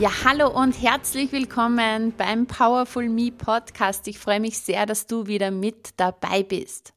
Ja, hallo und herzlich willkommen beim Powerful Me Podcast. Ich freue mich sehr, dass du wieder mit dabei bist.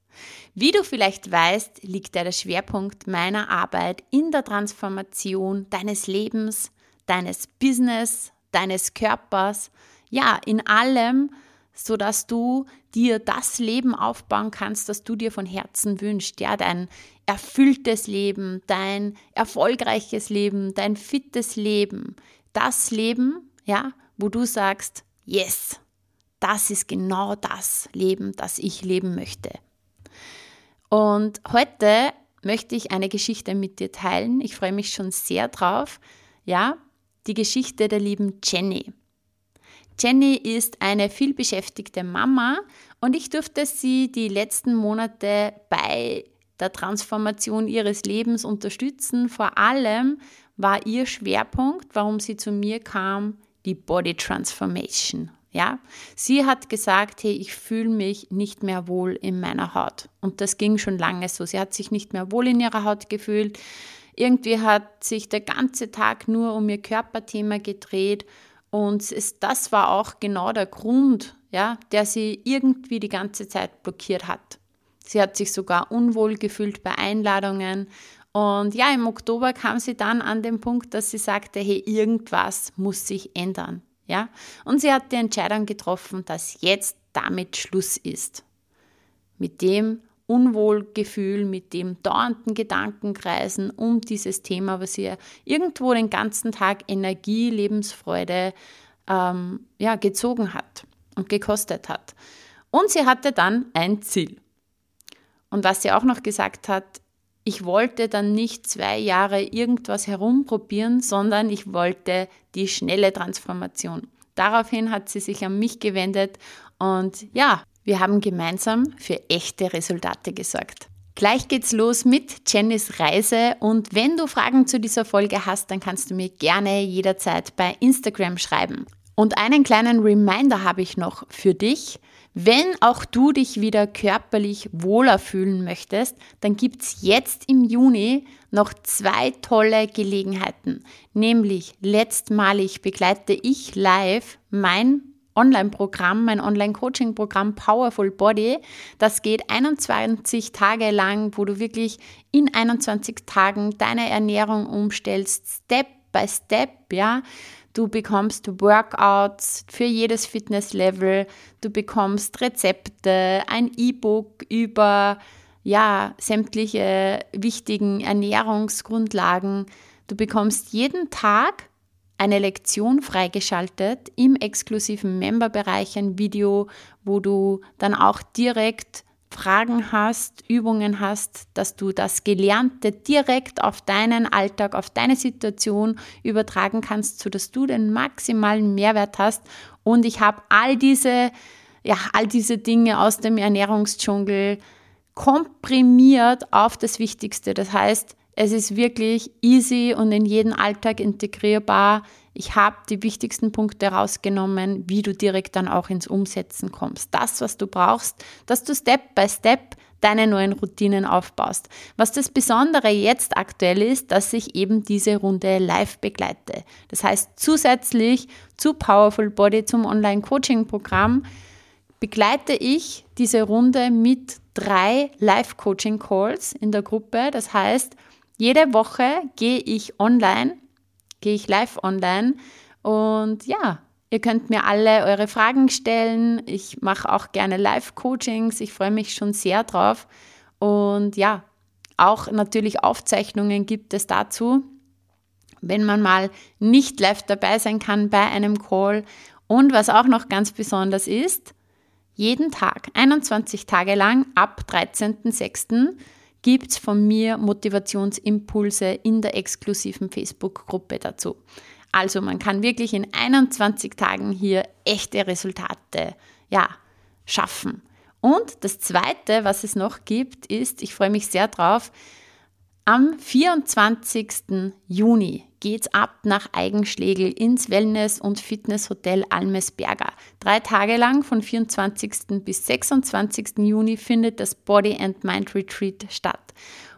Wie du vielleicht weißt, liegt der Schwerpunkt meiner Arbeit in der Transformation deines Lebens, deines Business, deines Körpers, ja, in allem, so dass du dir das Leben aufbauen kannst, das du dir von Herzen wünschst, ja, dein erfülltes Leben, dein erfolgreiches Leben, dein fittes Leben, das Leben, ja, wo du sagst, yes, das ist genau das Leben, das ich leben möchte. Und heute möchte ich eine Geschichte mit dir teilen. Ich freue mich schon sehr drauf. Ja, die Geschichte der lieben Jenny. Jenny ist eine vielbeschäftigte Mama und ich durfte sie die letzten Monate bei der Transformation ihres Lebens unterstützen. Vor allem war ihr Schwerpunkt, warum sie zu mir kam, die Body Transformation. Ja, sie hat gesagt, hey, ich fühle mich nicht mehr wohl in meiner Haut. Und das ging schon lange so. Sie hat sich nicht mehr wohl in ihrer Haut gefühlt. Irgendwie hat sich der ganze Tag nur um ihr Körperthema gedreht. Und es, das war auch genau der Grund, ja, der sie irgendwie die ganze Zeit blockiert hat. Sie hat sich sogar unwohl gefühlt bei Einladungen und ja, im Oktober kam sie dann an den Punkt, dass sie sagte, hey, irgendwas muss sich ändern. Ja? Und sie hat die Entscheidung getroffen, dass jetzt damit Schluss ist. Mit dem Unwohlgefühl, mit dem dauernden Gedankenkreisen um dieses Thema, was ihr irgendwo den ganzen Tag Energie, Lebensfreude ähm, ja, gezogen hat und gekostet hat. Und sie hatte dann ein Ziel. Und was sie auch noch gesagt hat, ich wollte dann nicht zwei Jahre irgendwas herumprobieren, sondern ich wollte die schnelle Transformation. Daraufhin hat sie sich an mich gewendet und ja, wir haben gemeinsam für echte Resultate gesorgt. Gleich geht's los mit Jennys Reise und wenn du Fragen zu dieser Folge hast, dann kannst du mir gerne jederzeit bei Instagram schreiben. Und einen kleinen Reminder habe ich noch für dich. Wenn auch du dich wieder körperlich wohler fühlen möchtest, dann gibt es jetzt im Juni noch zwei tolle Gelegenheiten. Nämlich letztmalig begleite ich live mein Online-Programm, mein Online-Coaching-Programm Powerful Body. Das geht 21 Tage lang, wo du wirklich in 21 Tagen deine Ernährung umstellst, Step by Step, ja Du bekommst Workouts für jedes Fitnesslevel. Du bekommst Rezepte, ein E-Book über ja, sämtliche wichtigen Ernährungsgrundlagen. Du bekommst jeden Tag eine Lektion freigeschaltet im exklusiven Memberbereich, ein Video, wo du dann auch direkt Fragen hast, Übungen hast, dass du das Gelernte direkt auf deinen Alltag, auf deine Situation übertragen kannst, sodass du den maximalen Mehrwert hast. Und ich habe all diese, ja, all diese Dinge aus dem Ernährungsdschungel komprimiert auf das Wichtigste. Das heißt, es ist wirklich easy und in jeden Alltag integrierbar. Ich habe die wichtigsten Punkte rausgenommen, wie du direkt dann auch ins Umsetzen kommst. Das, was du brauchst, dass du Step by Step deine neuen Routinen aufbaust. Was das Besondere jetzt aktuell ist, dass ich eben diese Runde live begleite. Das heißt, zusätzlich zu Powerful Body zum Online-Coaching-Programm begleite ich diese Runde mit drei Live-Coaching-Calls in der Gruppe. Das heißt, jede Woche gehe ich online gehe ich live online. Und ja, ihr könnt mir alle eure Fragen stellen. Ich mache auch gerne Live-Coachings. Ich freue mich schon sehr drauf. Und ja, auch natürlich Aufzeichnungen gibt es dazu, wenn man mal nicht live dabei sein kann bei einem Call. Und was auch noch ganz besonders ist, jeden Tag, 21 Tage lang ab 13.06 gibt es von mir Motivationsimpulse in der exklusiven Facebook-Gruppe dazu. Also man kann wirklich in 21 Tagen hier echte Resultate ja, schaffen. Und das Zweite, was es noch gibt, ist, ich freue mich sehr drauf, am 24. Juni geht's ab nach Eigenschlegel ins Wellness- und Fitnesshotel Almesberger. Drei Tage lang von 24. bis 26. Juni findet das Body and Mind Retreat statt,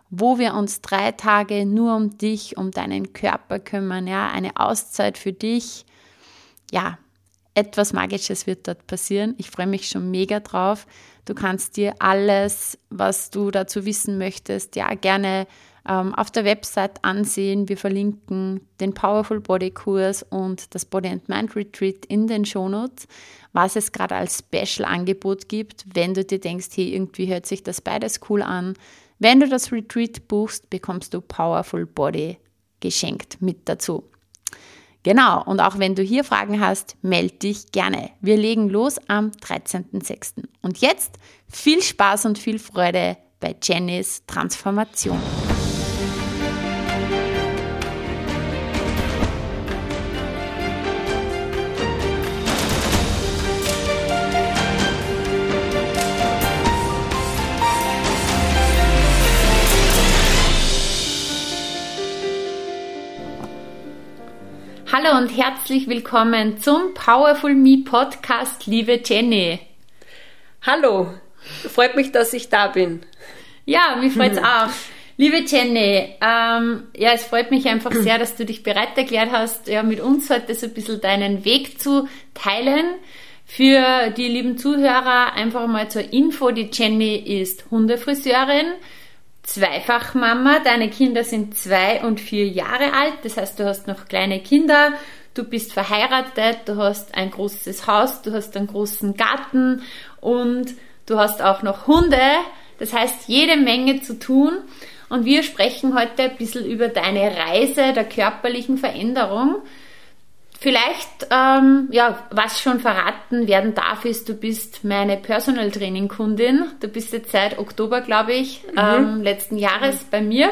wo wir uns drei Tage nur um dich, um deinen Körper kümmern, ja, eine Auszeit für dich. Ja, etwas Magisches wird dort passieren. Ich freue mich schon mega drauf. Du kannst dir alles, was du dazu wissen möchtest, ja, gerne auf der Website ansehen. Wir verlinken den Powerful Body Kurs und das Body and Mind Retreat in den Shownotes, was es gerade als Special-Angebot gibt, wenn du dir denkst, hey, irgendwie hört sich das beides cool an. Wenn du das Retreat buchst, bekommst du Powerful Body geschenkt mit dazu. Genau, und auch wenn du hier Fragen hast, melde dich gerne. Wir legen los am 13.06. Und jetzt viel Spaß und viel Freude bei Jennys Transformation. Hallo und herzlich willkommen zum Powerful Me Podcast, liebe Jenny. Hallo, freut mich, dass ich da bin. Ja, mich freut es auch. Liebe Jenny, ähm, ja, es freut mich einfach sehr, dass du dich bereit erklärt hast, ja, mit uns heute so ein bisschen deinen Weg zu teilen. Für die lieben Zuhörer einfach mal zur Info, die Jenny ist Hundefriseurin, Zweifachmama. Deine Kinder sind zwei und vier Jahre alt. Das heißt, du hast noch kleine Kinder. Du bist verheiratet. Du hast ein großes Haus. Du hast einen großen Garten und du hast auch noch Hunde. Das heißt, jede Menge zu tun. Und wir sprechen heute ein bisschen über deine Reise der körperlichen Veränderung. Vielleicht, ähm, ja, was schon verraten werden darf, ist, du bist meine Personal Training Kundin. Du bist jetzt seit Oktober, glaube ich, mhm. ähm, letzten Jahres mhm. bei mir.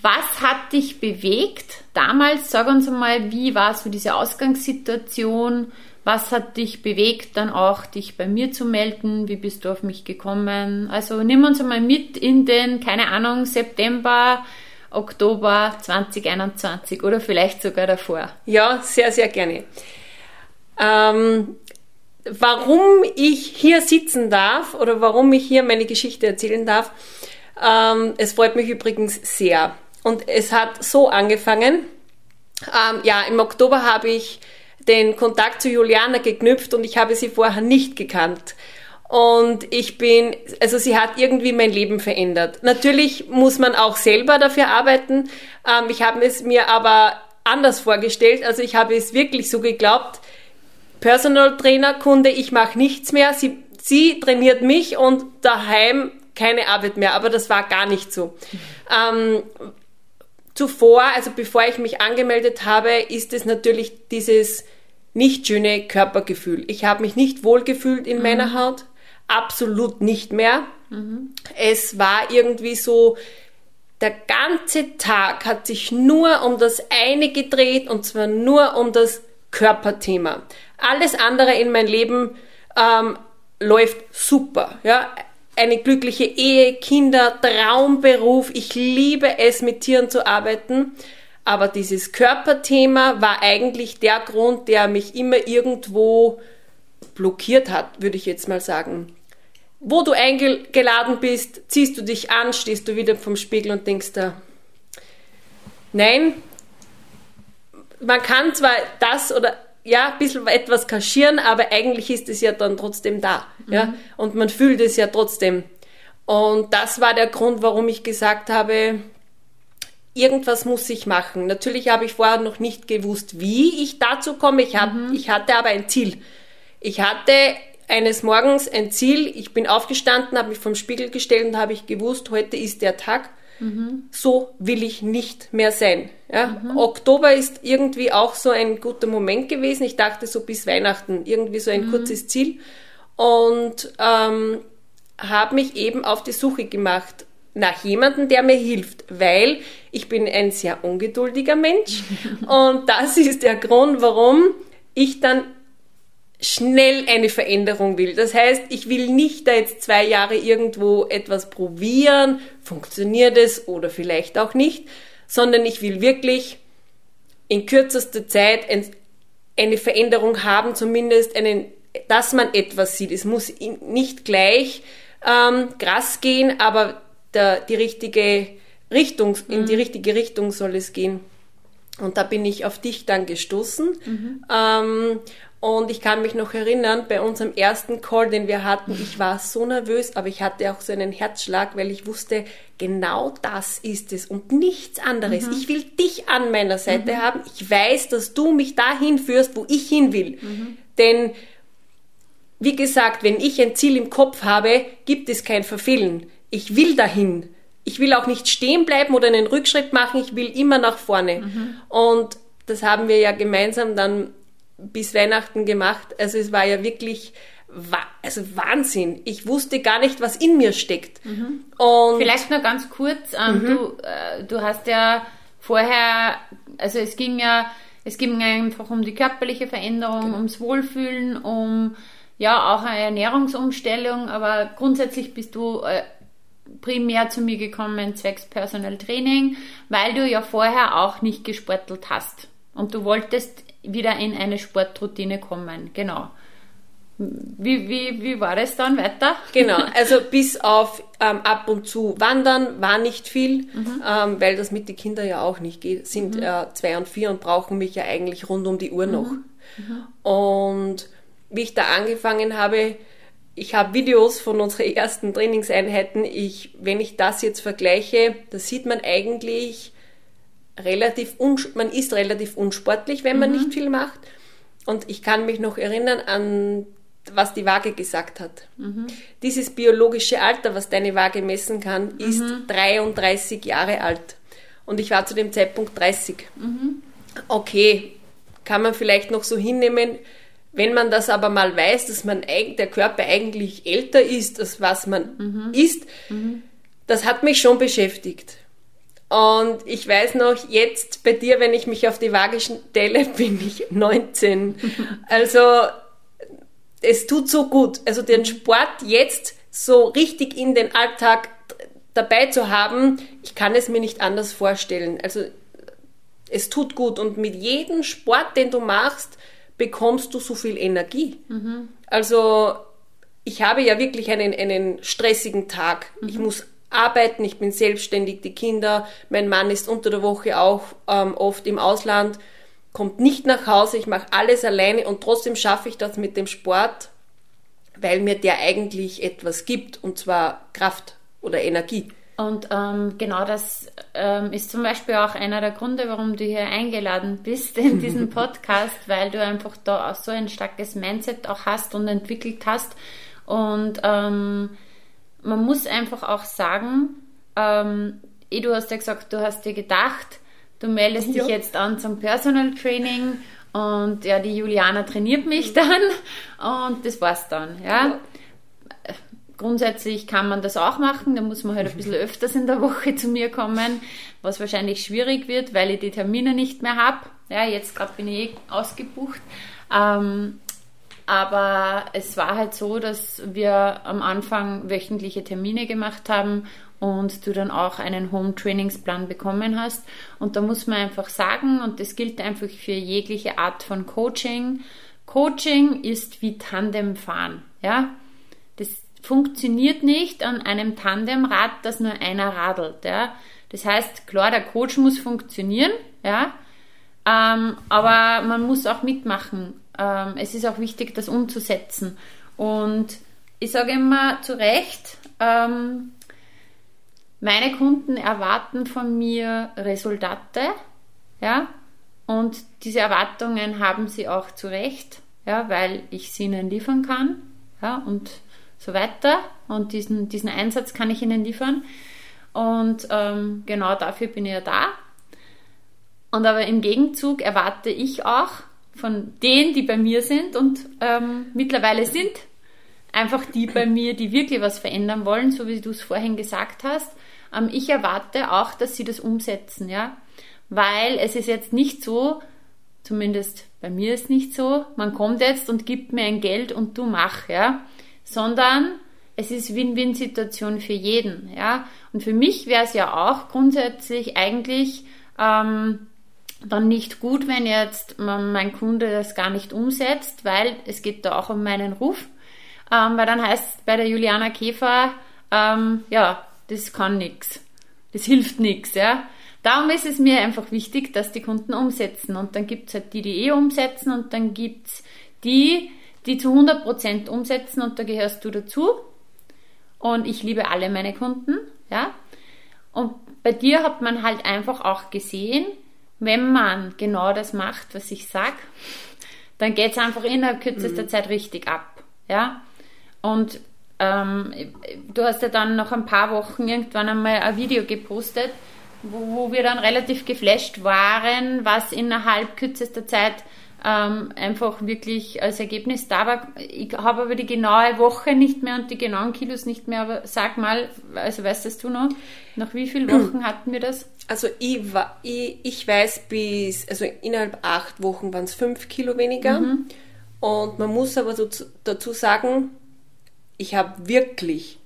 Was hat dich bewegt damals? Sag uns einmal, wie war so diese Ausgangssituation? Was hat dich bewegt, dann auch dich bei mir zu melden? Wie bist du auf mich gekommen? Also nimm uns einmal mit in den, keine Ahnung, September Oktober 2021 oder vielleicht sogar davor. Ja, sehr, sehr gerne. Ähm, warum ich hier sitzen darf oder warum ich hier meine Geschichte erzählen darf, ähm, es freut mich übrigens sehr. Und es hat so angefangen. Ähm, ja, im Oktober habe ich den Kontakt zu Juliana geknüpft und ich habe sie vorher nicht gekannt. Und ich bin, also sie hat irgendwie mein Leben verändert. Natürlich muss man auch selber dafür arbeiten. Ähm, ich habe es mir aber anders vorgestellt. Also ich habe es wirklich so geglaubt, Personal Trainer, Kunde, ich mache nichts mehr. Sie, sie trainiert mich und daheim keine Arbeit mehr. Aber das war gar nicht so. Ähm, zuvor, also bevor ich mich angemeldet habe, ist es natürlich dieses nicht schöne Körpergefühl. Ich habe mich nicht wohlgefühlt in mhm. meiner Haut absolut nicht mehr. Mhm. Es war irgendwie so, der ganze Tag hat sich nur um das eine gedreht und zwar nur um das Körperthema. Alles andere in meinem Leben ähm, läuft super. Ja? Eine glückliche Ehe, Kinder, Traumberuf. Ich liebe es, mit Tieren zu arbeiten. Aber dieses Körperthema war eigentlich der Grund, der mich immer irgendwo blockiert hat, würde ich jetzt mal sagen wo du eingeladen bist, ziehst du dich an, stehst du wieder vom Spiegel und denkst da, nein, man kann zwar das oder ja, ein bisschen etwas kaschieren, aber eigentlich ist es ja dann trotzdem da. Mhm. Ja? Und man fühlt es ja trotzdem. Und das war der Grund, warum ich gesagt habe, irgendwas muss ich machen. Natürlich habe ich vorher noch nicht gewusst, wie ich dazu komme. Ich, hab, mhm. ich hatte aber ein Ziel. Ich hatte eines Morgens ein Ziel. Ich bin aufgestanden, habe mich vom Spiegel gestellt und habe ich gewusst, heute ist der Tag. Mhm. So will ich nicht mehr sein. Ja? Mhm. Oktober ist irgendwie auch so ein guter Moment gewesen. Ich dachte so bis Weihnachten irgendwie so ein mhm. kurzes Ziel und ähm, habe mich eben auf die Suche gemacht nach jemandem, der mir hilft, weil ich bin ein sehr ungeduldiger Mensch und das ist der Grund, warum ich dann schnell eine Veränderung will. Das heißt, ich will nicht da jetzt zwei Jahre irgendwo etwas probieren, funktioniert es oder vielleicht auch nicht, sondern ich will wirklich in kürzester Zeit eine Veränderung haben, zumindest einen, dass man etwas sieht. Es muss nicht gleich ähm, krass gehen, aber der, die richtige Richtung, in die mhm. richtige Richtung soll es gehen. Und da bin ich auf dich dann gestoßen. Mhm. Ähm, und ich kann mich noch erinnern, bei unserem ersten Call, den wir hatten, ich war so nervös, aber ich hatte auch so einen Herzschlag, weil ich wusste, genau das ist es und nichts anderes. Mhm. Ich will dich an meiner Seite mhm. haben. Ich weiß, dass du mich dahin führst, wo ich hin will. Mhm. Denn, wie gesagt, wenn ich ein Ziel im Kopf habe, gibt es kein Verfehlen. Ich will dahin. Ich will auch nicht stehen bleiben oder einen Rückschritt machen. Ich will immer nach vorne. Mhm. Und das haben wir ja gemeinsam dann bis Weihnachten gemacht. Also es war ja wirklich also Wahnsinn. Ich wusste gar nicht, was in mir steckt. Mhm. Vielleicht nur ganz kurz, ähm, mhm. du, äh, du hast ja vorher, also es ging ja, es ging einfach um die körperliche Veränderung, genau. ums Wohlfühlen, um ja auch eine Ernährungsumstellung, aber grundsätzlich bist du äh, primär zu mir gekommen zwecks Personal Training, weil du ja vorher auch nicht gesportelt hast. Und du wolltest wieder in eine Sportroutine kommen. Genau. Wie, wie, wie war es dann weiter? Genau, also bis auf ähm, ab und zu wandern war nicht viel, mhm. ähm, weil das mit den Kindern ja auch nicht geht. Sind mhm. äh, zwei und vier und brauchen mich ja eigentlich rund um die Uhr mhm. noch. Mhm. Und wie ich da angefangen habe, ich habe Videos von unseren ersten Trainingseinheiten. Ich, wenn ich das jetzt vergleiche, da sieht man eigentlich, relativ, man ist relativ unsportlich, wenn man mhm. nicht viel macht. Und ich kann mich noch erinnern an was die Waage gesagt hat. Mhm. Dieses biologische Alter, was deine Waage messen kann, ist mhm. 33 Jahre alt. Und ich war zu dem Zeitpunkt 30. Mhm. Okay, kann man vielleicht noch so hinnehmen. Wenn man das aber mal weiß, dass man der Körper eigentlich älter ist, als was man mhm. ist, mhm. das hat mich schon beschäftigt. Und ich weiß noch, jetzt bei dir, wenn ich mich auf die Waage stelle, bin ich 19. Also es tut so gut. Also den Sport jetzt so richtig in den Alltag dabei zu haben, ich kann es mir nicht anders vorstellen. Also es tut gut und mit jedem Sport, den du machst, bekommst du so viel Energie. Mhm. Also ich habe ja wirklich einen, einen stressigen Tag. Mhm. Ich muss arbeiten, ich bin selbstständig, die Kinder, mein Mann ist unter der Woche auch ähm, oft im Ausland, kommt nicht nach Hause, ich mache alles alleine und trotzdem schaffe ich das mit dem Sport, weil mir der eigentlich etwas gibt und zwar Kraft oder Energie. Und ähm, genau das ähm, ist zum Beispiel auch einer der Gründe, warum du hier eingeladen bist in diesen Podcast, weil du einfach da auch so ein starkes Mindset auch hast und entwickelt hast. Und ähm, man muss einfach auch sagen, ähm, eh, du hast ja gesagt, du hast dir gedacht, du meldest ja. dich jetzt an zum Personal Training und ja, die Juliana trainiert mich dann und das war's dann, ja. ja. Grundsätzlich kann man das auch machen, da muss man halt ein bisschen öfters in der Woche zu mir kommen, was wahrscheinlich schwierig wird, weil ich die Termine nicht mehr habe. Ja, jetzt gerade bin ich eh ausgebucht. Ähm, aber es war halt so, dass wir am Anfang wöchentliche Termine gemacht haben und du dann auch einen Home-Trainingsplan bekommen hast. Und da muss man einfach sagen, und das gilt einfach für jegliche Art von Coaching, Coaching ist wie Tandemfahren. Ja? Funktioniert nicht an einem Tandemrad, das nur einer radelt. Ja? Das heißt, klar, der Coach muss funktionieren, ja? Ähm, aber man muss auch mitmachen ähm, es ist auch wichtig, das umzusetzen. Und ich sage immer zu Recht, ähm, meine Kunden erwarten von mir Resultate, ja, und diese Erwartungen haben sie auch zu Recht, ja, weil ich sie ihnen liefern kann, ja, und so weiter. Und diesen, diesen Einsatz kann ich ihnen liefern. Und ähm, genau dafür bin ich ja da. Und aber im Gegenzug erwarte ich auch, von denen, die bei mir sind und ähm, mittlerweile sind einfach die bei mir, die wirklich was verändern wollen, so wie du es vorhin gesagt hast. Ähm, ich erwarte auch, dass sie das umsetzen, ja, weil es ist jetzt nicht so, zumindest bei mir ist nicht so, man kommt jetzt und gibt mir ein Geld und du mach, ja, sondern es ist Win-Win-Situation für jeden, ja. Und für mich wäre es ja auch grundsätzlich eigentlich ähm, dann nicht gut, wenn jetzt mein Kunde das gar nicht umsetzt, weil es geht da auch um meinen Ruf. Ähm, weil dann heißt es bei der Juliana Käfer, ähm, ja, das kann nichts. Das hilft nichts, ja. Darum ist es mir einfach wichtig, dass die Kunden umsetzen. Und dann gibt es halt die, die eh umsetzen und dann gibt es die, die zu 100% umsetzen und da gehörst du dazu. Und ich liebe alle meine Kunden, ja. Und bei dir hat man halt einfach auch gesehen, wenn man genau das macht, was ich sag, dann geht es einfach innerhalb kürzester mhm. Zeit richtig ab, ja. Und ähm, du hast ja dann nach ein paar Wochen irgendwann einmal ein Video gepostet, wo, wo wir dann relativ geflasht waren, was innerhalb kürzester Zeit ähm, einfach wirklich als Ergebnis da war. Ich habe aber die genaue Woche nicht mehr und die genauen Kilos nicht mehr, aber sag mal, also weißt das du noch, nach wie vielen Wochen hatten wir das? Also ich, ich, ich weiß bis, also innerhalb acht Wochen waren es fünf Kilo weniger. Mhm. Und man muss aber dazu sagen, ich habe wirklich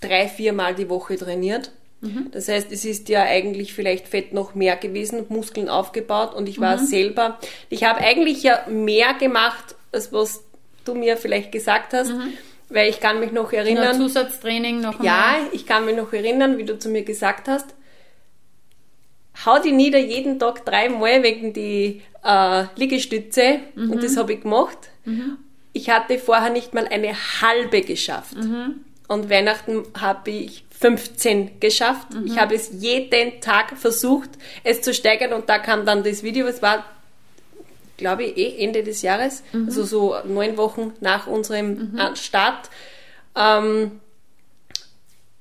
drei, vier Mal die Woche trainiert. Mhm. Das heißt, es ist ja eigentlich vielleicht Fett noch mehr gewesen, Muskeln aufgebaut und ich war mhm. selber, ich habe eigentlich ja mehr gemacht, als was du mir vielleicht gesagt hast, mhm. weil ich kann mich noch erinnern. Noch Zusatztraining noch einmal. Ja, ich kann mich noch erinnern, wie du zu mir gesagt hast. Hau die nieder jeden Tag dreimal wegen die äh, Liegestütze und mhm. das habe ich gemacht. Mhm. Ich hatte vorher nicht mal eine halbe geschafft. Mhm. Und Weihnachten habe ich 15 geschafft. Mhm. Ich habe es jeden Tag versucht, es zu steigern und da kam dann das Video. Es war, glaube ich, eh Ende des Jahres, mhm. also so neun Wochen nach unserem mhm. Äh, Start. Ähm,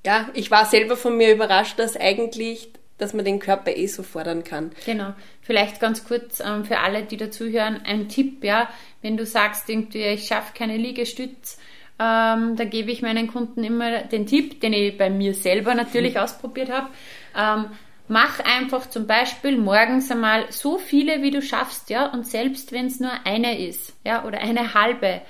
ja, ich war selber von mir überrascht, dass eigentlich, dass man den Körper eh so fordern kann. Genau. Vielleicht ganz kurz ähm, für alle, die dazuhören, ein Tipp, ja, wenn du sagst, irgendwie, ich schaffe keine Liegestütz, ähm, da gebe ich meinen Kunden immer den Tipp, den ich bei mir selber natürlich ausprobiert habe. Ähm, mach einfach zum Beispiel morgens einmal so viele, wie du schaffst, ja, und selbst wenn es nur eine ist, ja, oder eine halbe,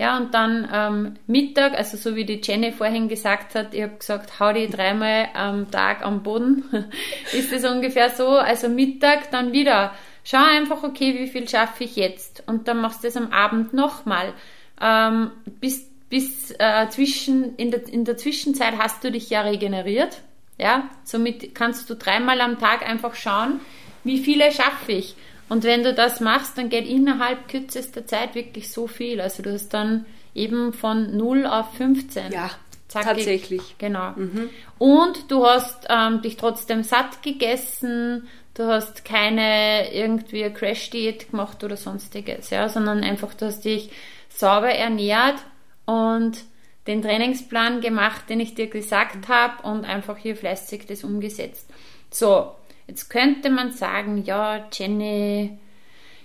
ja, und dann ähm, Mittag, also so wie die Jenny vorhin gesagt hat, ich habe gesagt, hau die dreimal am Tag am Boden, ist es ungefähr so, also Mittag dann wieder. Schau einfach, okay, wie viel schaffe ich jetzt? Und dann machst du es am Abend nochmal. Ähm, bis bis äh, zwischen, in der, in der Zwischenzeit hast du dich ja regeneriert. Ja, somit kannst du dreimal am Tag einfach schauen, wie viele schaffe ich. Und wenn du das machst, dann geht innerhalb kürzester Zeit wirklich so viel. Also du hast dann eben von 0 auf 15. Ja, Zackig. tatsächlich. Genau. Mhm. Und du hast ähm, dich trotzdem satt gegessen, du hast keine irgendwie Crash-Diät gemacht oder sonstiges, ja, sondern einfach, du hast dich sauber ernährt und den Trainingsplan gemacht, den ich dir gesagt habe und einfach hier fleißig das umgesetzt. So, jetzt könnte man sagen, ja, Jenny,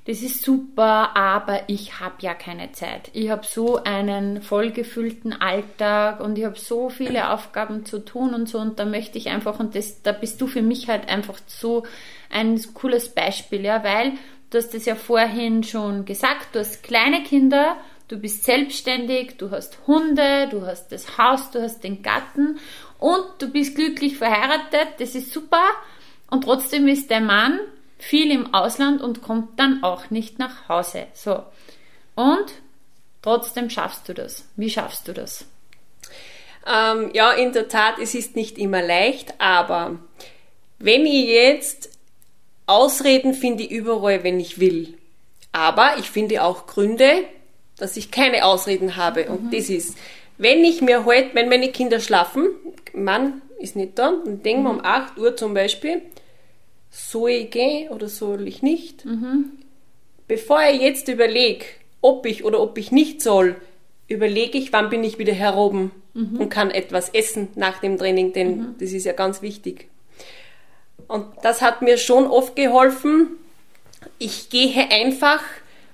das ist super, aber ich habe ja keine Zeit. Ich habe so einen vollgefüllten Alltag und ich habe so viele Aufgaben zu tun und so und da möchte ich einfach und das, da bist du für mich halt einfach so ein cooles Beispiel, ja, weil du hast es ja vorhin schon gesagt, du hast kleine Kinder Du bist selbstständig, du hast Hunde, du hast das Haus, du hast den Garten und du bist glücklich verheiratet, das ist super. Und trotzdem ist der Mann viel im Ausland und kommt dann auch nicht nach Hause. So. Und trotzdem schaffst du das. Wie schaffst du das? Ähm, ja, in der Tat, es ist nicht immer leicht, aber wenn ich jetzt Ausreden finde ich überall, wenn ich will. Aber ich finde auch Gründe, dass ich keine Ausreden habe. Und mhm. das ist, wenn ich mir heute, halt, wenn meine Kinder schlafen, Mann ist nicht da, dann denken wir mhm. um 8 Uhr zum Beispiel, soll ich gehen oder soll ich nicht? Mhm. Bevor ich jetzt überlege, ob ich oder ob ich nicht soll, überlege ich, wann bin ich wieder heroben mhm. und kann etwas essen nach dem Training, denn mhm. das ist ja ganz wichtig. Und das hat mir schon oft geholfen. Ich gehe einfach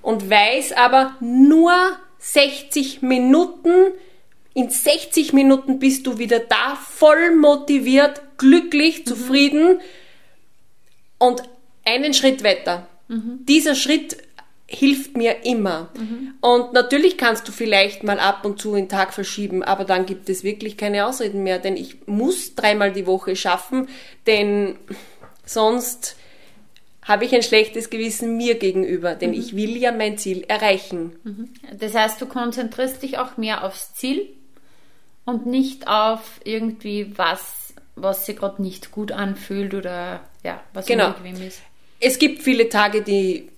und weiß aber nur 60 Minuten. In 60 Minuten bist du wieder da, voll motiviert, glücklich, mhm. zufrieden und einen Schritt weiter. Mhm. Dieser Schritt hilft mir immer. Und natürlich kannst du vielleicht mal ab und zu einen Tag verschieben, aber dann gibt es wirklich keine Ausreden mehr, denn ich muss dreimal die Woche schaffen, denn sonst habe ich ein schlechtes Gewissen mir gegenüber, denn ich will ja mein Ziel erreichen. Das heißt, du konzentrierst dich auch mehr aufs Ziel und nicht auf irgendwie was, was sich gerade nicht gut anfühlt oder ja, was Genau. unbequem ist. Es gibt viele Tage, die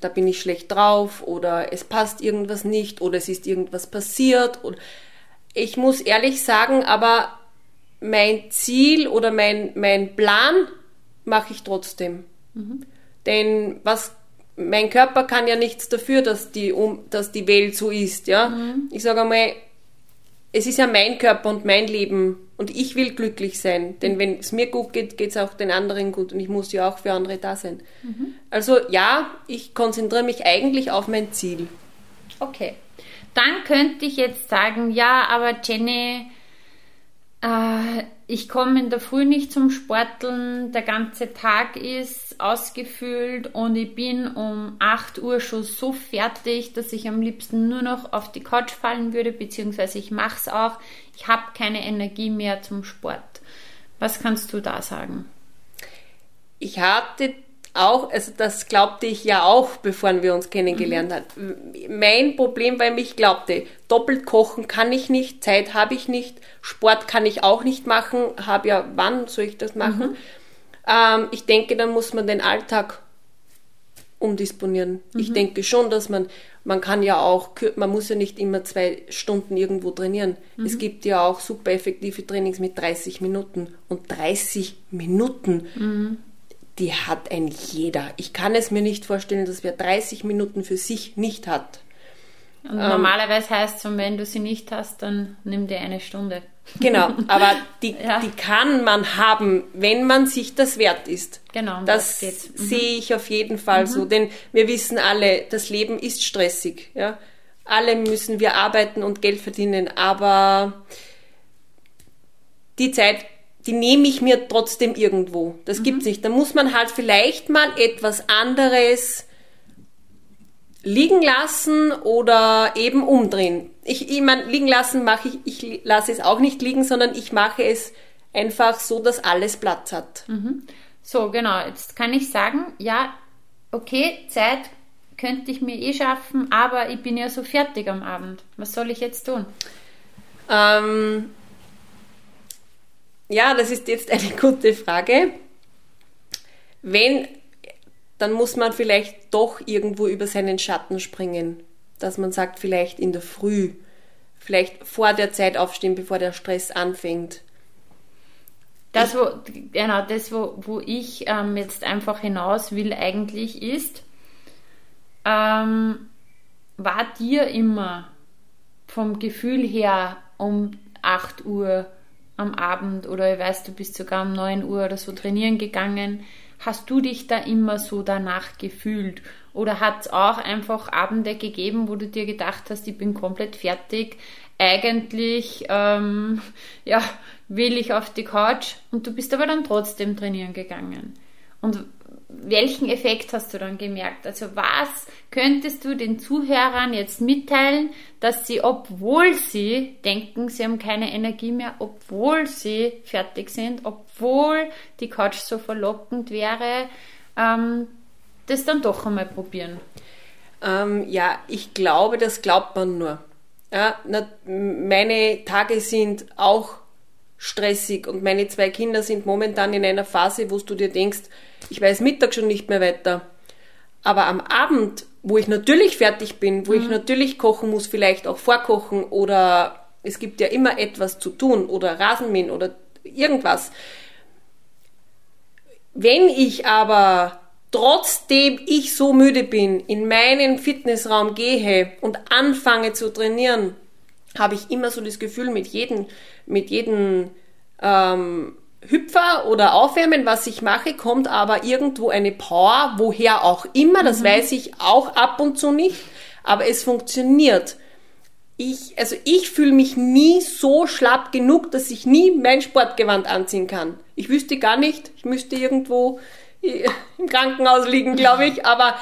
da bin ich schlecht drauf oder es passt irgendwas nicht oder es ist irgendwas passiert oder ich muss ehrlich sagen, aber mein Ziel oder mein, mein Plan mache ich trotzdem. Denn was mein Körper kann ja nichts dafür, dass die, um, dass die Welt so ist, ja. Ich sage einmal, es ist ja mein Körper und mein Leben und ich will glücklich sein. Denn wenn es mir gut geht, geht es auch den anderen gut und ich muss ja auch für andere da sein. Also ja, ich konzentriere mich eigentlich auf mein Ziel. Okay. Dann könnte ich jetzt sagen, ja, aber Jenny, äh, ich komme in der Früh nicht zum Sporteln, der ganze Tag ist ausgefüllt und ich bin um 8 Uhr schon so fertig, dass ich am liebsten nur noch auf die Couch fallen würde, beziehungsweise ich mache es auch. Ich habe keine Energie mehr zum Sport. Was kannst du da sagen? Ich hatte auch, also das glaubte ich ja auch, bevor wir uns kennengelernt haben. Mein Problem, weil ich glaubte, doppelt kochen kann ich nicht, Zeit habe ich nicht, Sport kann ich auch nicht machen, habe ja, wann soll ich das machen? Ähm, ich denke, dann muss man den Alltag umdisponieren. Ich denke schon, dass man, man kann ja auch, man muss ja nicht immer zwei Stunden irgendwo trainieren. Es gibt ja auch super effektive Trainings mit 30 Minuten. Und 30 Minuten, die hat ein jeder. Ich kann es mir nicht vorstellen, dass wer 30 Minuten für sich nicht hat. Und normalerweise heißt es, wenn du sie nicht hast, dann nimm dir eine Stunde. Genau, aber die, Ja. die kann man haben, wenn man sich das wert ist. Genau, Das das geht's. sehe ich auf jeden Fall so, denn wir wissen alle, das Leben ist stressig. Ja? Alle müssen wir arbeiten und Geld verdienen, aber die Zeit, die nehme ich mir trotzdem irgendwo. Das gibt's nicht. Da muss man halt vielleicht mal etwas anderes liegen lassen oder eben umdrehen. Ich, ich meine, liegen lassen mache ich, ich lasse es auch nicht liegen, sondern ich mache es einfach so, dass alles Platz hat. So, genau. Jetzt kann ich sagen, ja, okay, Zeit könnte ich mir eh schaffen, aber ich bin ja so fertig am Abend. Was soll ich jetzt tun? Ähm, ja, das ist jetzt eine gute Frage. Wenn, dann muss man vielleicht doch irgendwo über seinen Schatten springen. Dass man sagt, vielleicht in der Früh, vielleicht vor der Zeit aufstehen, bevor der Stress anfängt. Das, wo, genau, das, wo, wo ich ähm, jetzt einfach hinaus will, eigentlich ist, ähm, war dir immer vom Gefühl her um 8 Uhr am Abend oder ich weiß, du bist sogar um 9 Uhr oder so trainieren gegangen. Hast du dich da immer so danach gefühlt? Oder hat es auch einfach Abende gegeben, wo du dir gedacht hast, ich bin komplett fertig, eigentlich ähm, ja, will ich auf die Couch und du bist aber dann trotzdem trainieren gegangen. Und welchen Effekt hast du dann gemerkt? Also was könntest du den Zuhörern jetzt mitteilen, dass sie, obwohl sie denken, sie haben keine Energie mehr, obwohl sie fertig sind, obwohl die Couch so verlockend wäre, ähm, das dann doch einmal probieren? Ähm, ja, ich glaube, das glaubt man nur. Ja, meine Tage sind auch stressig und meine zwei Kinder sind momentan in einer Phase, wo du dir denkst, ich weiß Mittag schon nicht mehr weiter. Aber am Abend, wo ich natürlich fertig bin, wo ich natürlich kochen muss, vielleicht auch vorkochen oder es gibt ja immer etwas zu tun oder Rasenmähen oder irgendwas. Wenn ich aber trotzdem ich so müde bin, in meinen Fitnessraum gehe und anfange zu trainieren, habe ich immer so das Gefühl, mit jedem, mit jedem ähm, Hüpfer oder Aufwärmen, was ich mache, kommt aber irgendwo eine Power, woher auch immer, das weiß ich auch ab und zu nicht, aber es funktioniert. Ich, also ich fühle mich nie so schlapp genug, dass ich nie mein Sportgewand anziehen kann. Ich wüsste gar nicht, ich müsste irgendwo im Krankenhaus liegen, glaube ich, aber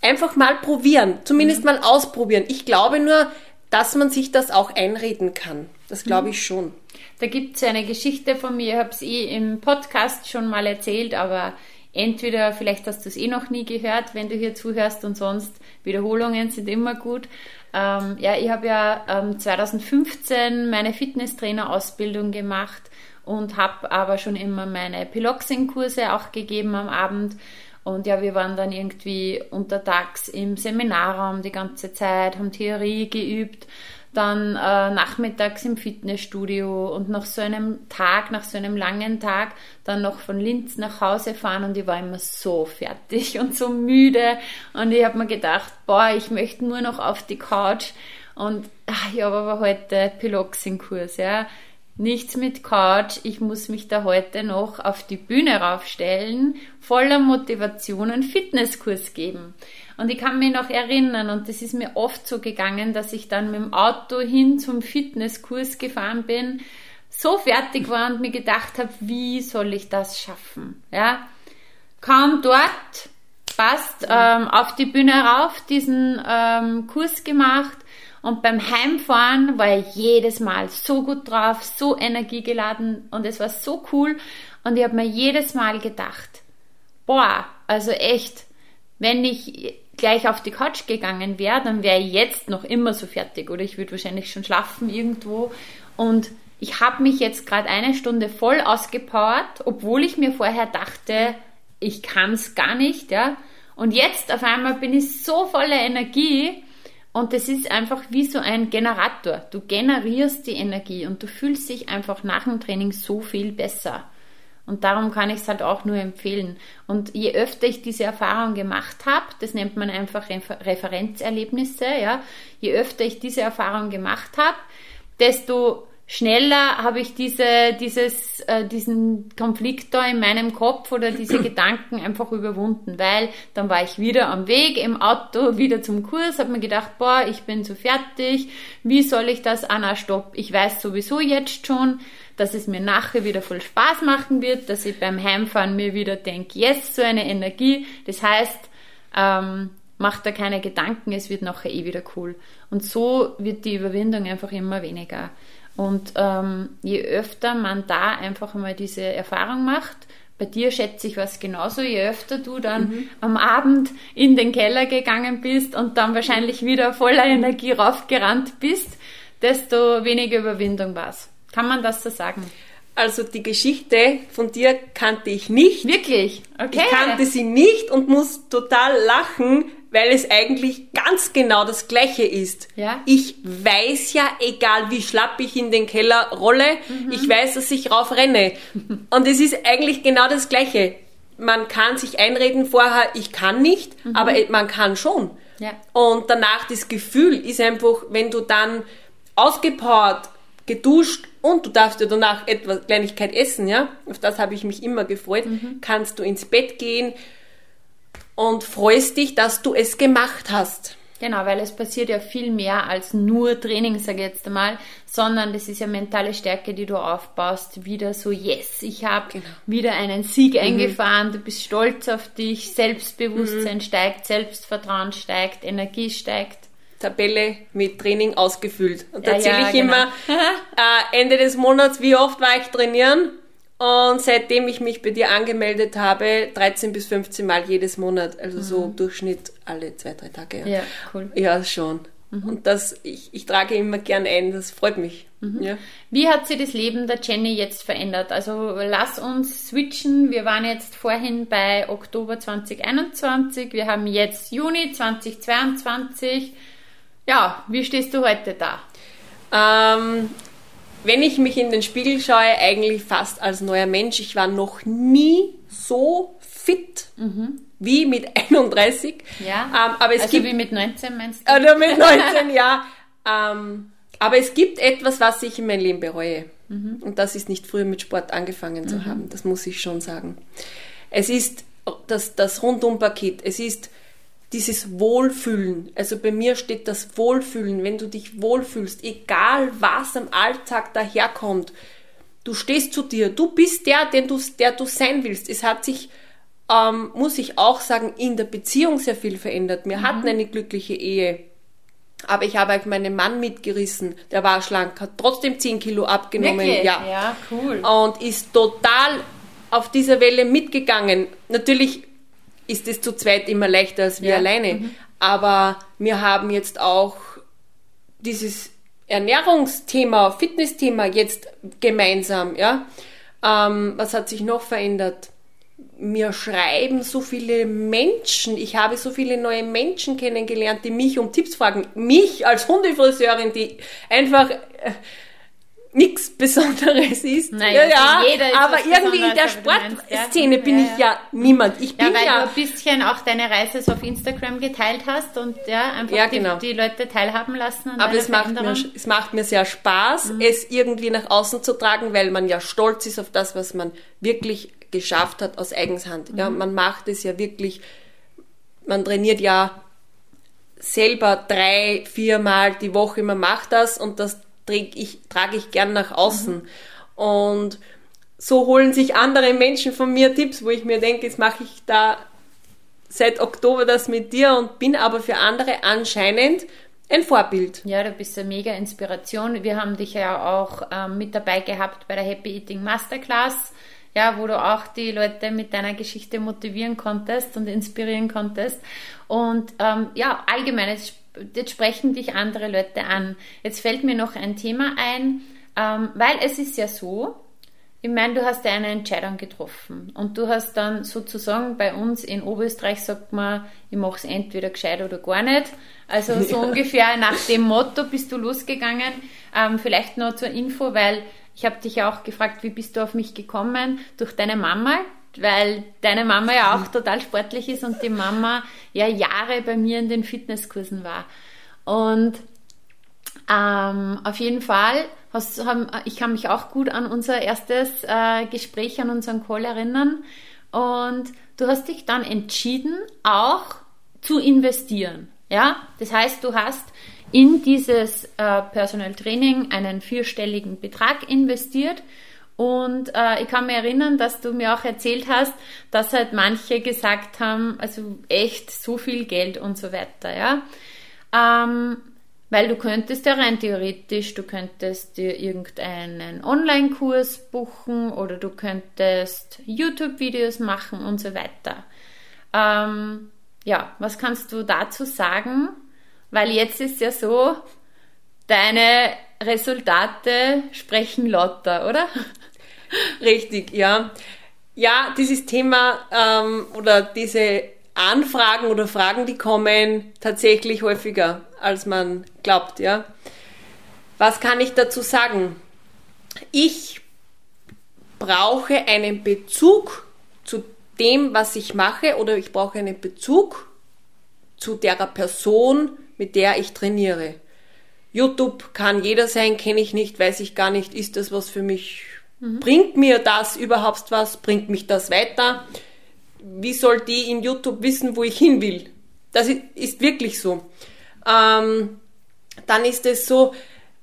einfach mal probieren, zumindest mhm. mal ausprobieren. Ich glaube nur, dass man sich das auch einreden kann. Das glaube ich schon. Da gibt es eine Geschichte von mir, ich habe es eh im Podcast schon mal erzählt, aber entweder vielleicht hast du es eh noch nie gehört, wenn du hier zuhörst und sonst Wiederholungen sind immer gut. Ähm, ja, ich habe ja ähm, 2015 meine Fitnesstrainer-Ausbildung gemacht und habe aber schon immer meine Piloxing-Kurse auch gegeben am Abend. Und ja, wir waren dann irgendwie untertags im Seminarraum die ganze Zeit, haben Theorie geübt dann äh, nachmittags im Fitnessstudio und nach so einem Tag, nach so einem langen Tag, dann noch von Linz nach Hause fahren und ich war immer so fertig und so müde und ich habe mir gedacht, boah, ich möchte nur noch auf die Couch und ach, ich habe aber heute Piloxing-Kurs, ja. Nichts mit Couch, ich muss mich da heute noch auf die Bühne raufstellen, voller Motivation einen Fitnesskurs geben. Und ich kann mich noch erinnern, und das ist mir oft so gegangen, dass ich dann mit dem Auto hin zum Fitnesskurs gefahren bin, so fertig war und mir gedacht habe, wie soll ich das schaffen? Ja, kaum dort, fast ähm, auf die Bühne rauf, diesen ähm, Kurs gemacht und beim Heimfahren war ich jedes Mal so gut drauf, so energiegeladen und es war so cool und ich habe mir jedes Mal gedacht, boah, also echt, wenn ich gleich auf die Couch gegangen wäre, dann wäre ich jetzt noch immer so fertig oder ich würde wahrscheinlich schon schlafen irgendwo. Und ich habe mich jetzt gerade eine Stunde voll ausgepowert, obwohl ich mir vorher dachte, ich kann es gar nicht, ja. Und jetzt auf einmal bin ich so voller Energie und das ist einfach wie so ein Generator. Du generierst die Energie und du fühlst dich einfach nach dem Training so viel besser. Und darum kann ich es halt auch nur empfehlen. Und je öfter ich diese Erfahrung gemacht habe, das nennt man einfach Referenzerlebnisse, ja, je öfter ich diese Erfahrung gemacht habe, desto schneller habe ich diese, dieses, äh, diesen Konflikt da in meinem Kopf oder diese Gedanken einfach überwunden, weil dann war ich wieder am Weg im Auto, wieder zum Kurs, habe mir gedacht, boah, ich bin so fertig, wie soll ich das? Anna, stopp, ich weiß sowieso jetzt schon, dass es mir nachher wieder voll Spaß machen wird, dass ich beim Heimfahren mir wieder denke, yes, so eine Energie. Das heißt, ähm, mach da keine Gedanken, es wird nachher eh wieder cool. Und so wird die Überwindung einfach immer weniger. Und ähm, je öfter man da einfach mal diese Erfahrung macht, bei dir schätze ich was genauso, je öfter du dann mhm. am Abend in den Keller gegangen bist und dann wahrscheinlich wieder voller Energie raufgerannt bist, desto weniger Überwindung war es. Kann man das so sagen? Also die Geschichte von dir kannte ich nicht. Wirklich? Okay. Ich kannte sie nicht und muss total lachen, weil es eigentlich ganz genau das Gleiche ist. Ja. Ich weiß ja, egal wie schlapp ich in den Keller rolle, mhm. ich weiß, dass ich rauf renne. Und es ist eigentlich genau das Gleiche. Man kann sich einreden vorher, ich kann nicht, mhm. aber man kann schon. Ja. Und danach das Gefühl ist einfach, wenn du dann ausgepowert, geduscht und du darfst ja danach etwas Kleinigkeit essen, ja. Auf das habe ich mich immer gefreut. Mhm. Kannst du ins Bett gehen und freust dich, dass du es gemacht hast. Genau, weil es passiert ja viel mehr als nur Training, sage ich jetzt einmal, sondern das ist ja mentale Stärke, die du aufbaust. Wieder so, yes, ich habe genau. wieder einen Sieg mhm. eingefahren, du bist stolz auf dich, Selbstbewusstsein mhm. steigt, Selbstvertrauen steigt, Energie steigt. Tabelle mit Training ausgefüllt. Und da ja, zähle ja, ich genau. immer äh, Ende des Monats, wie oft war ich trainieren. Und seitdem ich mich bei dir angemeldet habe, 13 bis 15 Mal jedes Monat. Also mhm. so Durchschnitt alle zwei, drei Tage. Ja, ja cool. Ja, schon. Mhm. Und das, ich, ich trage immer gern ein, das freut mich. Mhm. Ja. Wie hat sich das Leben der Jenny jetzt verändert? Also lass uns switchen. Wir waren jetzt vorhin bei Oktober 2021, wir haben jetzt Juni 2022 ja, wie stehst du heute da? Ähm, wenn ich mich in den Spiegel schaue, eigentlich fast als neuer Mensch. Ich war noch nie so fit mhm. wie mit 31. Ja. Ähm, aber es also gibt, wie mit 19 meinst du? Oder mit 19, ja. Ähm, aber es gibt etwas, was ich in meinem Leben bereue. Mhm. Und das ist nicht früher mit Sport angefangen zu mhm. haben. Das muss ich schon sagen. Es ist das, das Rundum-Paket. Es ist dieses Wohlfühlen. Also bei mir steht das Wohlfühlen, wenn du dich wohlfühlst, egal was am Alltag daherkommt. Du stehst zu dir, du bist der, den du, der du sein willst. Es hat sich ähm, muss ich auch sagen, in der Beziehung sehr viel verändert. Wir Mhm. hatten eine glückliche Ehe. Aber ich habe halt meinen Mann mitgerissen. Der war schlank, hat trotzdem 10 Kilo abgenommen. Wirklich? Ja. ja, cool. Und ist total auf dieser Welle mitgegangen. Natürlich ist es zu zweit immer leichter als wir Ja. alleine. Aber wir haben jetzt auch dieses Ernährungsthema, Fitnessthema jetzt gemeinsam, ja. Ähm, was hat sich noch verändert? Mir schreiben so viele Menschen, ich habe so viele neue Menschen kennengelernt, die mich um Tipps fragen. Mich als Hundefriseurin, die einfach äh, nichts Besonderes ist. Naja, ja, ja, ist aber irgendwie in der meinst, ja. Sportszene bin Ja, ich ja niemand. Ich Ja, bin weil ja, du ein bisschen auch deine Reise auf Instagram geteilt hast und ja, einfach Ja, genau. die, die Leute teilhaben lassen Aber es macht, mir, es macht mir sehr Spaß, es irgendwie nach außen zu tragen, weil man ja stolz ist auf das, was man wirklich geschafft hat aus Eigenshand. Ja, man macht es ja wirklich, man trainiert ja selber drei, viermal die Woche, man macht das und das trage ich, trage ich gern nach außen. Und so holen sich andere Menschen von mir Tipps, wo ich mir denke, jetzt mache ich da seit Oktober das mit dir und bin aber für andere anscheinend ein Vorbild. Ja, du bist eine mega Inspiration. Wir haben dich ja auch ähm, mit dabei gehabt bei der Happy Eating Masterclass, ja, wo du auch die Leute mit deiner Geschichte motivieren konntest und inspirieren konntest. Und ähm, ja, allgemein, jetzt, jetzt sprechen dich andere Leute an. Jetzt fällt mir noch ein Thema ein, ähm, weil es ist ja so, ich meine, du hast ja eine Entscheidung getroffen und du hast dann sozusagen bei uns in Oberösterreich sagt man, ich mache es entweder gescheit oder gar nicht. Also so ungefähr nach dem Motto bist du losgegangen. Ähm, vielleicht noch zur Info, weil ich habe dich ja auch gefragt, wie bist du auf mich gekommen? Durch deine Mama, weil deine Mama ja auch total sportlich ist und die Mama ja Jahre bei mir in den Fitnesskursen war. Und ähm, auf jeden Fall, hast, haben, ich kann mich auch gut an unser erstes äh, Gespräch, an unseren Call erinnern. Und du hast dich dann entschieden, auch zu investieren. Ja, das heißt, du hast in dieses äh, Personal Training einen vierstelligen Betrag investiert. Und äh, ich kann mich erinnern, dass du mir auch erzählt hast, dass halt manche gesagt haben, also echt so viel Geld und so weiter, ja. Ähm, weil du könntest ja rein theoretisch, du könntest dir irgendeinen Online-Kurs buchen oder du könntest YouTube-Videos machen und so weiter. Ähm, ja, was kannst du dazu sagen? Weil jetzt ist ja so, deine Resultate sprechen lauter, oder? Richtig, ja. Ja, dieses Thema ähm, oder diese Anfragen oder Fragen, die kommen tatsächlich häufiger, als man glaubt, ja. Was kann ich dazu sagen? Ich brauche einen Bezug zu dem, was ich mache, oder ich brauche einen Bezug zu der Person, mit der ich trainiere. YouTube kann jeder sein, kenne ich nicht, weiß ich gar nicht, ist das was für mich? Bringt mir das überhaupt was? Bringt mich das weiter? Wie soll die in YouTube wissen, wo ich hin will? Das ist, ist wirklich so. Ähm, dann ist es so,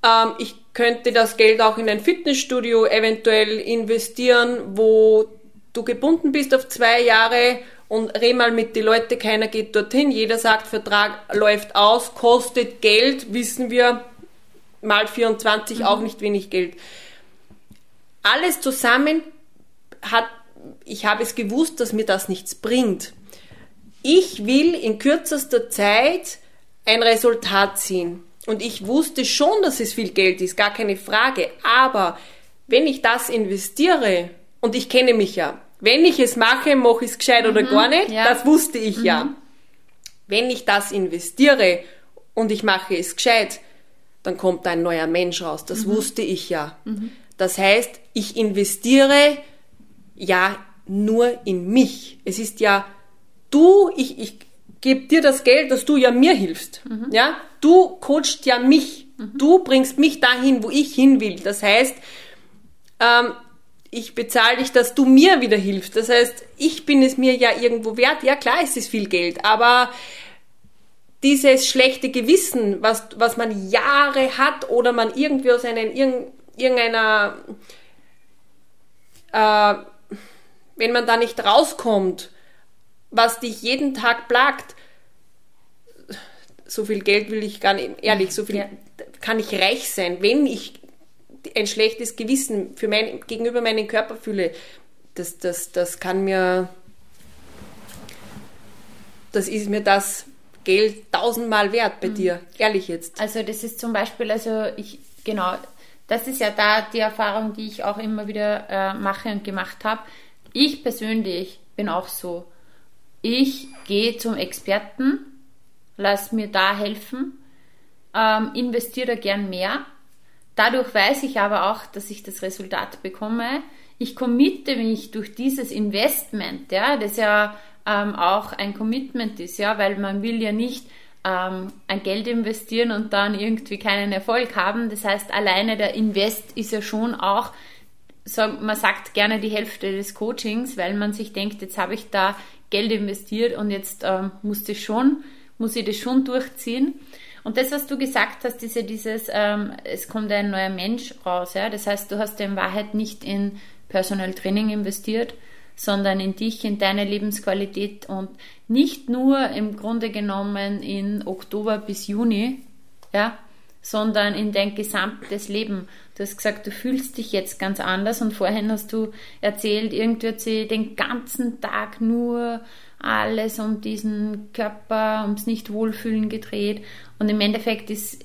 ähm, ich könnte das Geld auch in ein Fitnessstudio eventuell investieren, wo du gebunden bist auf zwei Jahre und rede mal mit den Leuten, keiner geht dorthin, jeder sagt, Vertrag läuft aus, kostet Geld, wissen wir, mal 24 auch nicht wenig Geld. Alles zusammen hat, ich habe es gewusst, dass mir das nichts bringt. Ich will in kürzester Zeit ein Resultat ziehen. Und ich wusste schon, dass es viel Geld ist, gar keine Frage. Aber wenn ich das investiere, und ich kenne mich ja, wenn ich es mache, mache ich es gescheit oder gar nicht, ja. das wusste ich ja. Wenn ich das investiere und ich mache es gescheit, dann kommt ein neuer Mensch raus. Das wusste ich ja. Das heißt, ich investiere ja nur in mich. Es ist ja du, ich, ich gebe dir das Geld, dass du ja mir hilfst. Ja, du coachst ja mich. Du bringst mich dahin, wo ich hin will. Das heißt, ähm, ich bezahle dich, dass du mir wieder hilfst. Das heißt, ich bin es mir ja irgendwo wert. Ja, klar ist es viel Geld, aber dieses schlechte Gewissen, was, was man Jahre hat oder man irgendwie aus einem, irgendeiner, äh, wenn man da nicht rauskommt was dich jeden Tag plagt, so viel Geld will ich gar nicht, ehrlich, so viel ja. kann ich reich sein, wenn ich ein schlechtes Gewissen für mein, gegenüber meinem Körper fühle. Das, das, das kann mir, das ist mir das Geld tausendmal wert bei mhm. dir, ehrlich jetzt. Also das ist zum Beispiel, also ich, genau, das ist ja da die Erfahrung, die ich auch immer wieder äh, mache und gemacht habe. Ich persönlich bin auch so. Ich gehe zum Experten lass mir da helfen, ähm, investiere gern mehr. Dadurch weiß ich aber auch, dass ich das Resultat bekomme. Ich committe mich durch dieses Investment, ja, das ja ähm, auch ein Commitment ist, ja, weil man will ja nicht ähm, ein Geld investieren und dann irgendwie keinen Erfolg haben. Das heißt, alleine der Invest ist ja schon auch, so, man sagt gerne die Hälfte des Coachings, weil man sich denkt, jetzt habe ich da Geld investiert und jetzt ähm, musste ich schon muss ich das schon durchziehen. Und das, was du gesagt hast, ja dieses, ähm, es kommt ein neuer Mensch raus. Ja? Das heißt, du hast in Wahrheit nicht in Personal Training investiert, sondern in dich, in deine Lebensqualität und nicht nur im Grunde genommen in Oktober bis Juni, ja, sondern in dein gesamtes Leben. Du hast gesagt, du fühlst dich jetzt ganz anders und vorhin hast du erzählt, irgendwie hat sie den ganzen Tag nur alles um diesen Körper, ums Nicht-Wohlfühlen gedreht. Und im Endeffekt ist,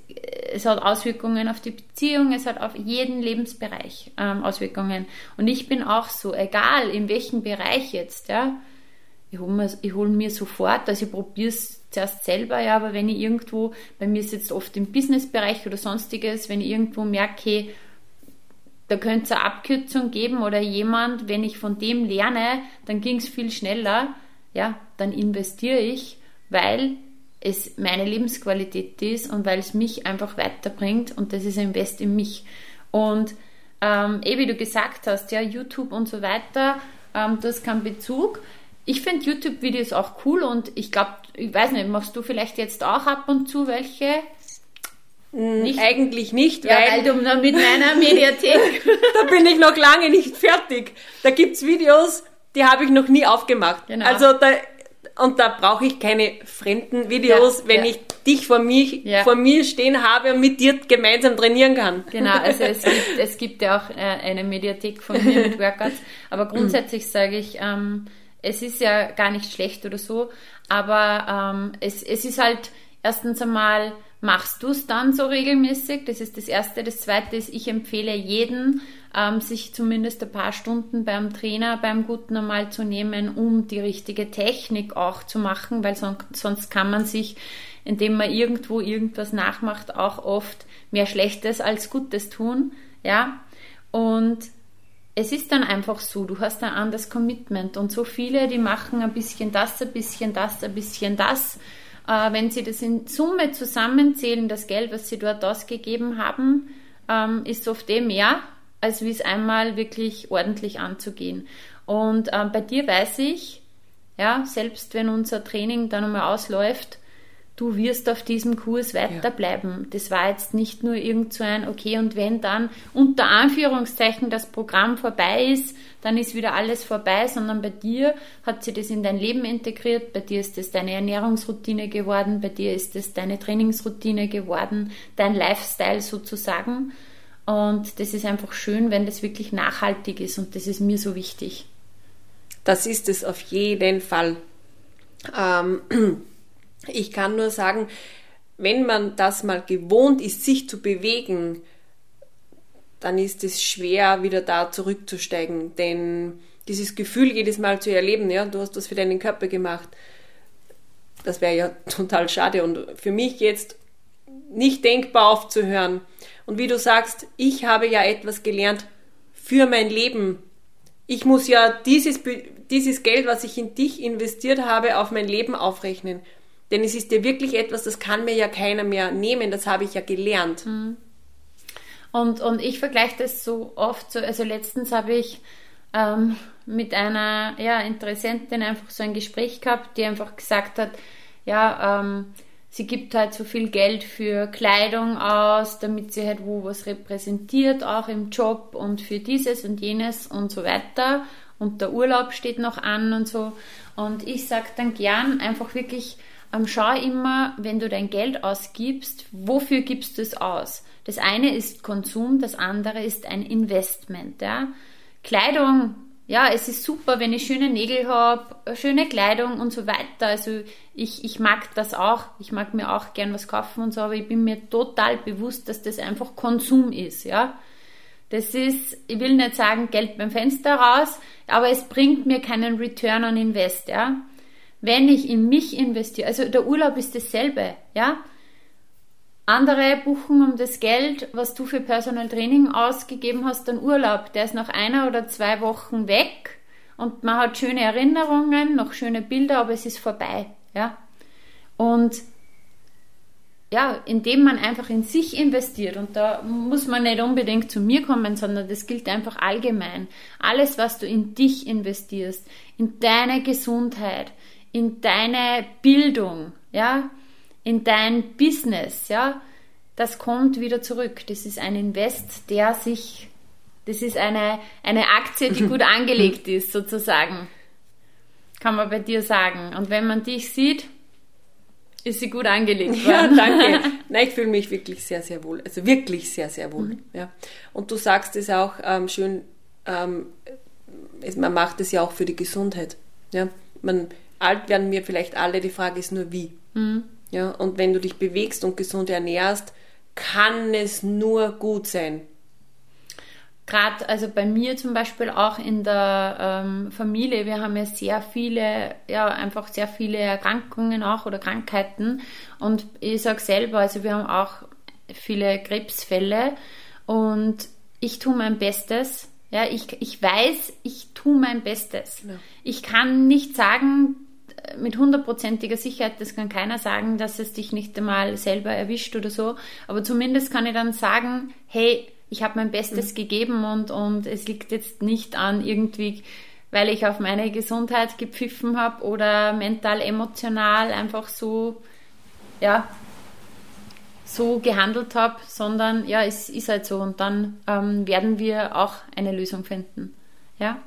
es hat Auswirkungen auf die Beziehung, es hat auf jeden Lebensbereich ähm, Auswirkungen. Und ich bin auch so, egal in welchem Bereich jetzt, ja, ich hole mir, hol mir sofort, also ich probiere es zuerst selber, ja, aber wenn ich irgendwo, bei mir ist jetzt oft im Businessbereich oder sonstiges, wenn ich irgendwo merke, da könnte es eine Abkürzung geben oder jemand, wenn ich von dem lerne, dann ging es viel schneller ja, dann investiere ich, weil es meine Lebensqualität ist und weil es mich einfach weiterbringt und das ist ein Invest in mich. Und ähm, eh wie du gesagt hast, ja, YouTube und so weiter, ähm, das keinen Bezug. Ich finde YouTube-Videos auch cool und ich glaube, ich weiß nicht, machst du vielleicht jetzt auch ab und zu welche? Nicht? Eigentlich nicht, ja, weil, weil du mit meiner Mediathek. da bin ich noch lange nicht fertig. Da gibt es Videos, die habe ich noch nie aufgemacht. Genau. Also da, und da brauche ich keine fremden Videos, ja, wenn ja. ich dich vor mir, ja. vor mir stehen habe und mit dir gemeinsam trainieren kann. Genau, also es gibt, es gibt ja auch äh, eine Mediathek von mir mit Workouts, aber grundsätzlich sage ich, ähm, es ist ja gar nicht schlecht oder so, aber ähm, es, es ist halt erstens einmal, machst du es dann so regelmäßig? Das ist das Erste. Das Zweite ist, ich empfehle jeden, ähm, sich zumindest ein paar Stunden beim Trainer, beim Guten einmal zu nehmen, um die richtige Technik auch zu machen, weil sonst, sonst kann man sich, indem man irgendwo irgendwas nachmacht, auch oft mehr Schlechtes als Gutes tun, ja. Und es ist dann einfach so, du hast ein anderes Commitment und so viele, die machen ein bisschen das, ein bisschen das, ein bisschen das. Äh, wenn sie das in Summe zusammenzählen, das Geld, was sie dort ausgegeben haben, ähm, ist oft eh mehr, als wie es einmal wirklich ordentlich anzugehen. Und ähm, bei dir weiß ich, ja, selbst wenn unser Training dann einmal ausläuft, du wirst auf diesem Kurs weiterbleiben. Ja. Das war jetzt nicht nur irgend so ein, okay, und wenn dann unter Anführungszeichen das Programm vorbei ist, dann ist wieder alles vorbei, sondern bei dir hat sie das in dein Leben integriert, bei dir ist es deine Ernährungsroutine geworden, bei dir ist es deine Trainingsroutine geworden, dein Lifestyle sozusagen. Und das ist einfach schön, wenn das wirklich nachhaltig ist und das ist mir so wichtig. Das ist es auf jeden Fall. Ähm, ich kann nur sagen, wenn man das mal gewohnt ist, sich zu bewegen, dann ist es schwer, wieder da zurückzusteigen. Denn dieses Gefühl jedes Mal zu erleben, ja, du hast das für deinen Körper gemacht, das wäre ja total schade. Und für mich jetzt nicht denkbar aufzuhören. Und wie du sagst, ich habe ja etwas gelernt für mein Leben. Ich muss ja dieses, dieses Geld, was ich in dich investiert habe, auf mein Leben aufrechnen. Denn es ist ja wirklich etwas, das kann mir ja keiner mehr nehmen, das habe ich ja gelernt. Mhm. Und, und ich vergleiche das so oft so, also letztens habe ich ähm, mit einer ja, Interessentin einfach so ein Gespräch gehabt, die einfach gesagt hat, ja, ähm, sie gibt halt so viel Geld für Kleidung aus, damit sie halt wo was repräsentiert, auch im Job und für dieses und jenes und so weiter. und der Urlaub steht noch an und so. Und ich sage dann gern einfach wirklich, ähm, schau immer, wenn du dein Geld ausgibst, wofür gibst du es aus? Das eine ist Konsum, das andere ist ein Investment. Ja? Kleidung, ja, es ist super, wenn ich schöne Nägel habe, schöne Kleidung und so weiter. Also ich, ich mag das auch. Ich mag mir auch gern was kaufen und so, aber ich bin mir total bewusst, dass das einfach Konsum ist, ja. Das ist, ich will nicht sagen Geld beim Fenster raus, aber es bringt mir keinen Return on Invest, ja. Wenn ich in mich investiere, also der Urlaub ist dasselbe, ja. Andere buchen um das Geld, was du für Personal Training ausgegeben hast, dann Urlaub. Der ist nach einer oder zwei Wochen weg und man hat schöne Erinnerungen, noch schöne Bilder, aber es ist vorbei, ja. Und ja, indem man einfach in sich investiert und da muss man nicht unbedingt zu mir kommen, sondern das gilt einfach allgemein. Alles, was du in dich investierst, in deine Gesundheit, in deine Bildung, ja, in dein Business, ja, das kommt wieder zurück. Das ist ein Invest, der sich, das ist eine, eine Aktie, die gut angelegt ist, sozusagen. Kann man bei dir sagen. Und wenn man dich sieht, ist sie gut angelegt worden. Ja, danke. Nein, ich fühle mich wirklich sehr, sehr wohl. Also wirklich sehr, sehr wohl. Mhm. Ja. Und du sagst es auch ähm, schön, ähm, es, man macht es ja auch für die Gesundheit. Ja. Man, alt werden wir vielleicht alle, die Frage ist nur wie. Mhm. Ja, und wenn du dich bewegst und gesund ernährst, kann es nur gut sein. Gerade, also bei mir zum Beispiel auch in der ähm, Familie, wir haben ja sehr viele, ja, einfach sehr viele Erkrankungen auch oder Krankheiten. Und ich sage selber, also wir haben auch viele Krebsfälle und ich tue mein Bestes. Ja, ich, ich weiß, ich tue mein Bestes. Ja. Ich kann nicht sagen, mit hundertprozentiger Sicherheit, das kann keiner sagen, dass es dich nicht einmal selber erwischt oder so. Aber zumindest kann ich dann sagen, hey, ich habe mein Bestes mhm. gegeben und, und es liegt jetzt nicht an irgendwie, weil ich auf meine Gesundheit gepfiffen habe oder mental, emotional einfach so, ja, so gehandelt habe, sondern ja, es ist halt so und dann ähm, werden wir auch eine Lösung finden. Ja.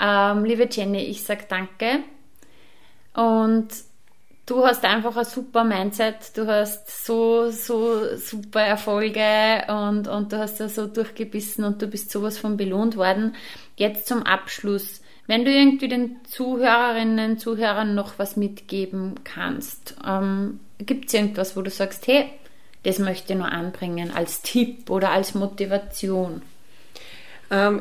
Ähm, liebe Jenny, ich sage danke und du hast einfach ein super Mindset, du hast so, so super Erfolge und, und du hast da so durchgebissen und du bist sowas von belohnt worden. Jetzt zum Abschluss. Wenn du irgendwie den Zuhörerinnen, Zuhörern noch was mitgeben kannst, ähm, gibt es irgendwas, wo du sagst, hey, das möchte ich nur anbringen als Tipp oder als Motivation? Ähm,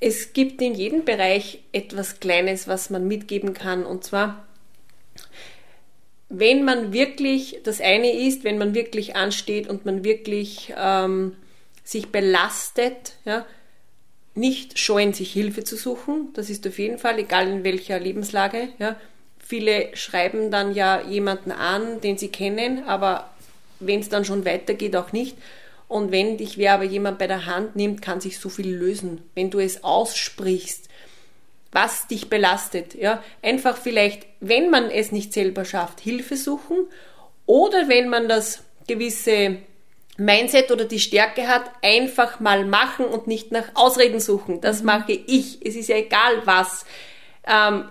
es gibt in jedem Bereich etwas Kleines, was man mitgeben kann. Und zwar, wenn man wirklich, das eine ist, wenn man wirklich ansteht und man wirklich ähm, sich belastet, ja, nicht scheuen, sich Hilfe zu suchen. Das ist auf jeden Fall, egal in welcher Lebenslage. Ja. Viele schreiben dann ja jemanden an, den sie kennen, aber wenn es dann schon weitergeht, auch nicht. Und wenn dich wer aber jemand bei der Hand nimmt, kann sich so viel lösen. Wenn du es aussprichst, was dich belastet. Ja? Einfach vielleicht, wenn man es nicht selber schafft, Hilfe suchen oder wenn man das gewisse Mindset oder die Stärke hat, einfach mal machen und nicht nach Ausreden suchen. Das mhm. mache ich. Es ist ja egal was. Ähm,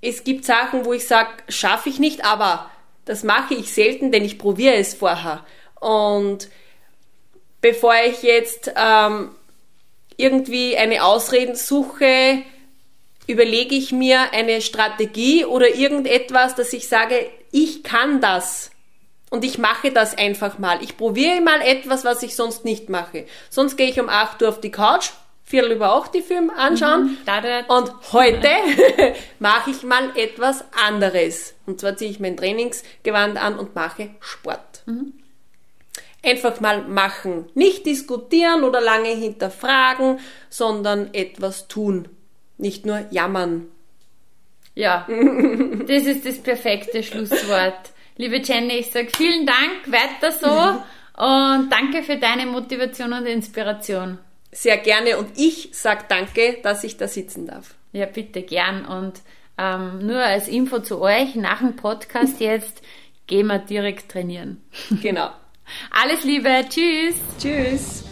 es gibt Sachen, wo ich sage, schaffe ich nicht, aber das mache ich selten, denn ich probiere es vorher. Und bevor ich jetzt ähm, irgendwie eine Ausreden suche, überlege ich mir eine Strategie oder irgendetwas, dass ich sage, ich kann das. Und ich mache das einfach mal. Ich probiere mal etwas, was ich sonst nicht mache. Sonst gehe ich um 8 Uhr auf die Couch, Viertel über 8 die Film anschauen. Mhm, und heute mache ich mal etwas anderes. Und zwar ziehe ich mein Trainingsgewand an und mache Sport. Mhm. Einfach mal machen. Nicht diskutieren oder lange hinterfragen, sondern etwas tun nicht nur jammern. Ja, das ist das perfekte Schlusswort. Liebe Jenny, ich sage vielen Dank, weiter so und danke für deine Motivation und Inspiration. Sehr gerne und ich sage danke, dass ich da sitzen darf. Ja, bitte gern und ähm, nur als Info zu euch, nach dem Podcast jetzt gehen wir direkt trainieren. Genau. Alles Liebe, tschüss. Tschüss.